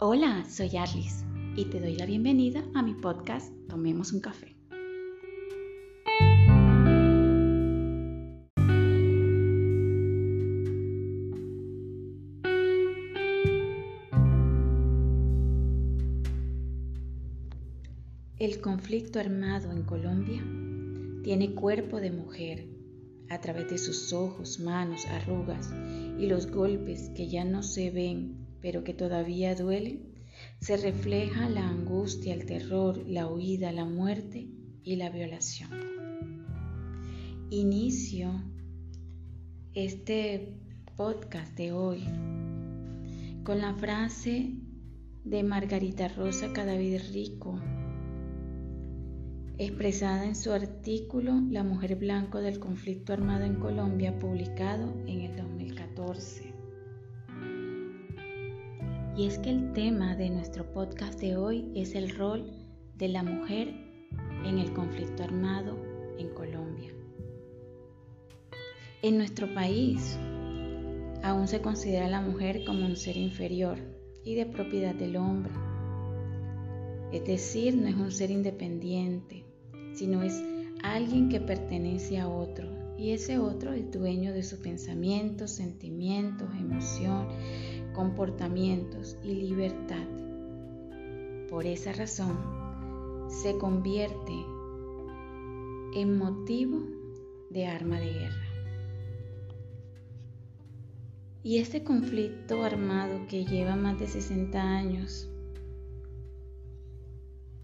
Hola, soy Arlis y te doy la bienvenida a mi podcast Tomemos un café. El conflicto armado en Colombia tiene cuerpo de mujer a través de sus ojos, manos, arrugas y los golpes que ya no se ven pero que todavía duelen, se refleja la angustia, el terror, la huida, la muerte y la violación. Inicio este podcast de hoy con la frase de Margarita Rosa Cadavid Rico, expresada en su artículo La mujer blanco del conflicto armado en Colombia, publicado en el 2014. Y es que el tema de nuestro podcast de hoy es el rol de la mujer en el conflicto armado en Colombia. En nuestro país aún se considera a la mujer como un ser inferior y de propiedad del hombre. Es decir, no es un ser independiente, sino es alguien que pertenece a otro y ese otro es dueño de sus pensamientos, sentimientos, emoción, comportamientos y libertad. Por esa razón, se convierte en motivo de arma de guerra. Y este conflicto armado que lleva más de 60 años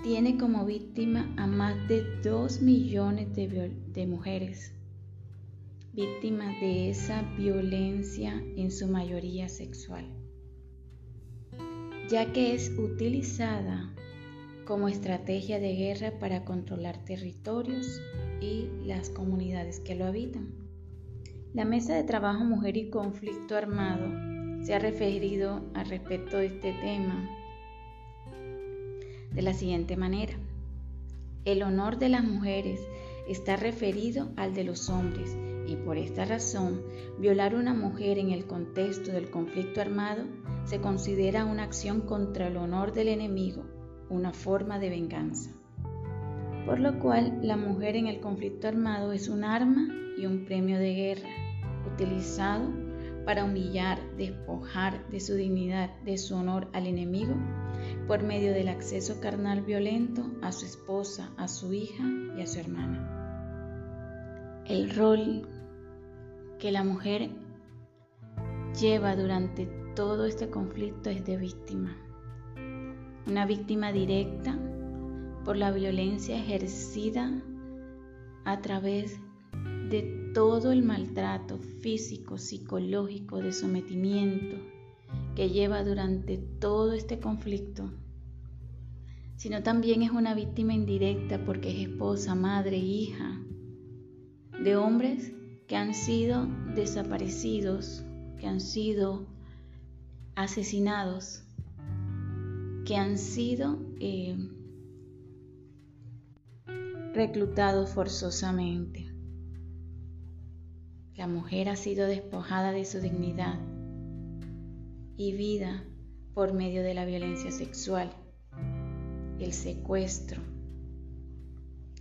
tiene como víctima a más de 2 millones de, de mujeres víctimas de esa violencia en su mayoría sexual, ya que es utilizada como estrategia de guerra para controlar territorios y las comunidades que lo habitan. La Mesa de Trabajo Mujer y Conflicto Armado se ha referido al respecto de este tema de la siguiente manera. El honor de las mujeres está referido al de los hombres y por esta razón violar a una mujer en el contexto del conflicto armado se considera una acción contra el honor del enemigo, una forma de venganza. Por lo cual la mujer en el conflicto armado es un arma y un premio de guerra utilizado para humillar, despojar de su dignidad, de su honor al enemigo por medio del acceso carnal violento a su esposa, a su hija y a su hermana. El rol que la mujer lleva durante todo este conflicto es de víctima. Una víctima directa por la violencia ejercida a través de todo el maltrato físico, psicológico, de sometimiento que lleva durante todo este conflicto, sino también es una víctima indirecta porque es esposa, madre, hija de hombres que han sido desaparecidos, que han sido asesinados, que han sido eh, reclutados forzosamente. La mujer ha sido despojada de su dignidad y vida por medio de la violencia sexual, el secuestro,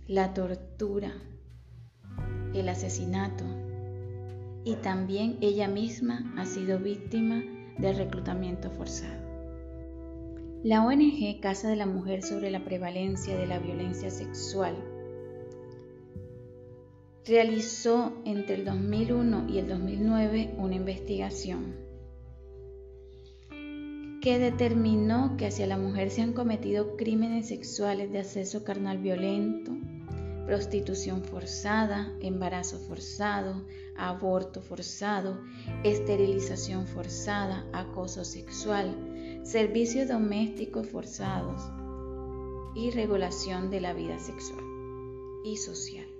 la tortura, el asesinato y también ella misma ha sido víctima del reclutamiento forzado. La ONG Casa de la Mujer sobre la prevalencia de la violencia sexual realizó entre el 2001 y el 2009 una investigación que determinó que hacia la mujer se han cometido crímenes sexuales de acceso carnal violento, prostitución forzada, embarazo forzado, aborto forzado, esterilización forzada, acoso sexual, servicios domésticos forzados y regulación de la vida sexual y social.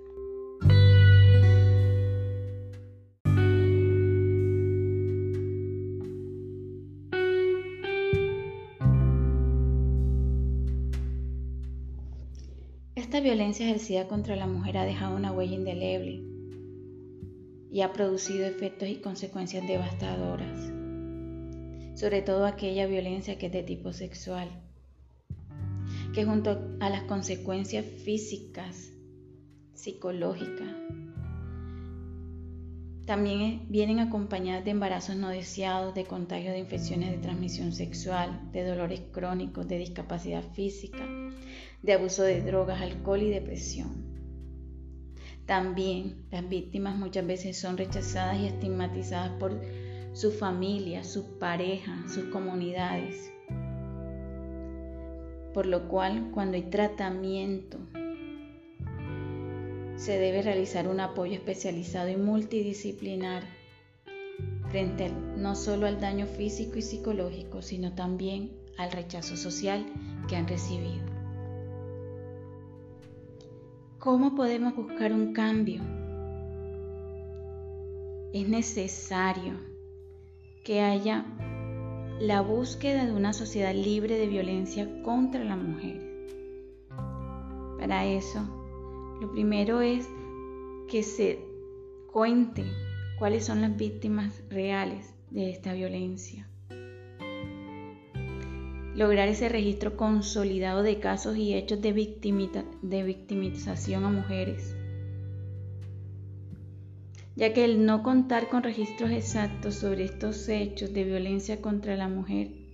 Violencia ejercida contra la mujer ha dejado una huella indeleble y ha producido efectos y consecuencias devastadoras sobre todo aquella violencia que es de tipo sexual, que junto a las consecuencias físicas, psicológicas, también vienen acompañadas de embarazos no deseados, de contagio de infecciones de transmisión sexual, de dolores crónicos, de discapacidad física, de abuso de drogas, alcohol y depresión. También las víctimas muchas veces son rechazadas y estigmatizadas por su familia, sus parejas, sus comunidades. Por lo cual, cuando hay tratamiento, se debe realizar un apoyo especializado y multidisciplinar frente no solo al daño físico y psicológico, sino también al rechazo social que han recibido. ¿Cómo podemos buscar un cambio? Es necesario que haya la búsqueda de una sociedad libre de violencia contra la mujer. Para eso lo primero es que se cuente cuáles son las víctimas reales de esta violencia. Lograr ese registro consolidado de casos y hechos de, de victimización a mujeres. Ya que el no contar con registros exactos sobre estos hechos de violencia contra la mujer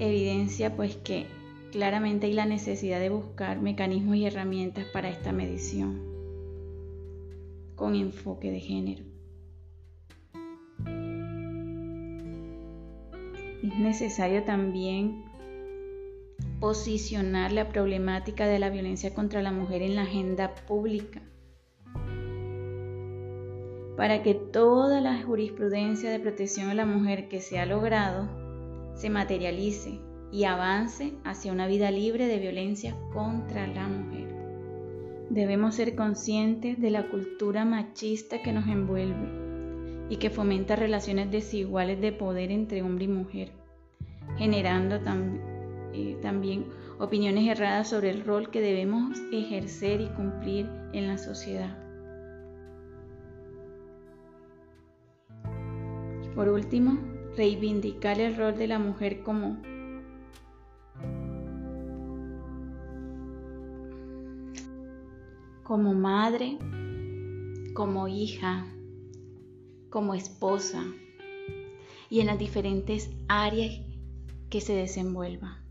evidencia pues que Claramente hay la necesidad de buscar mecanismos y herramientas para esta medición con enfoque de género. Es necesario también posicionar la problemática de la violencia contra la mujer en la agenda pública para que toda la jurisprudencia de protección a la mujer que se ha logrado se materialice y avance hacia una vida libre de violencia contra la mujer. Debemos ser conscientes de la cultura machista que nos envuelve y que fomenta relaciones desiguales de poder entre hombre y mujer, generando eh, también opiniones erradas sobre el rol que debemos ejercer y cumplir en la sociedad. Por último, reivindicar el rol de la mujer como como madre, como hija, como esposa y en las diferentes áreas que se desenvuelva.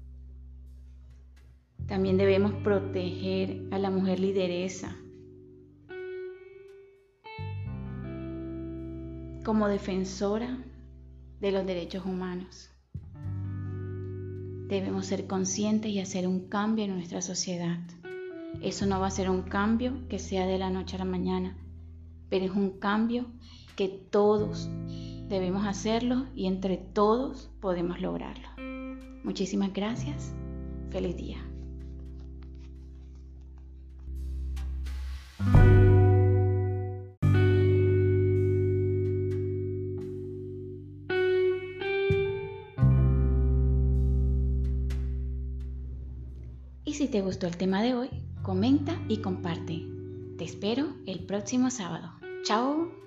También debemos proteger a la mujer lideresa como defensora de los derechos humanos. Debemos ser conscientes y hacer un cambio en nuestra sociedad. Eso no va a ser un cambio que sea de la noche a la mañana, pero es un cambio que todos debemos hacerlo y entre todos podemos lograrlo. Muchísimas gracias. Feliz día. Y si te gustó el tema de hoy, comenta y comparte. Te espero el próximo sábado. Chao.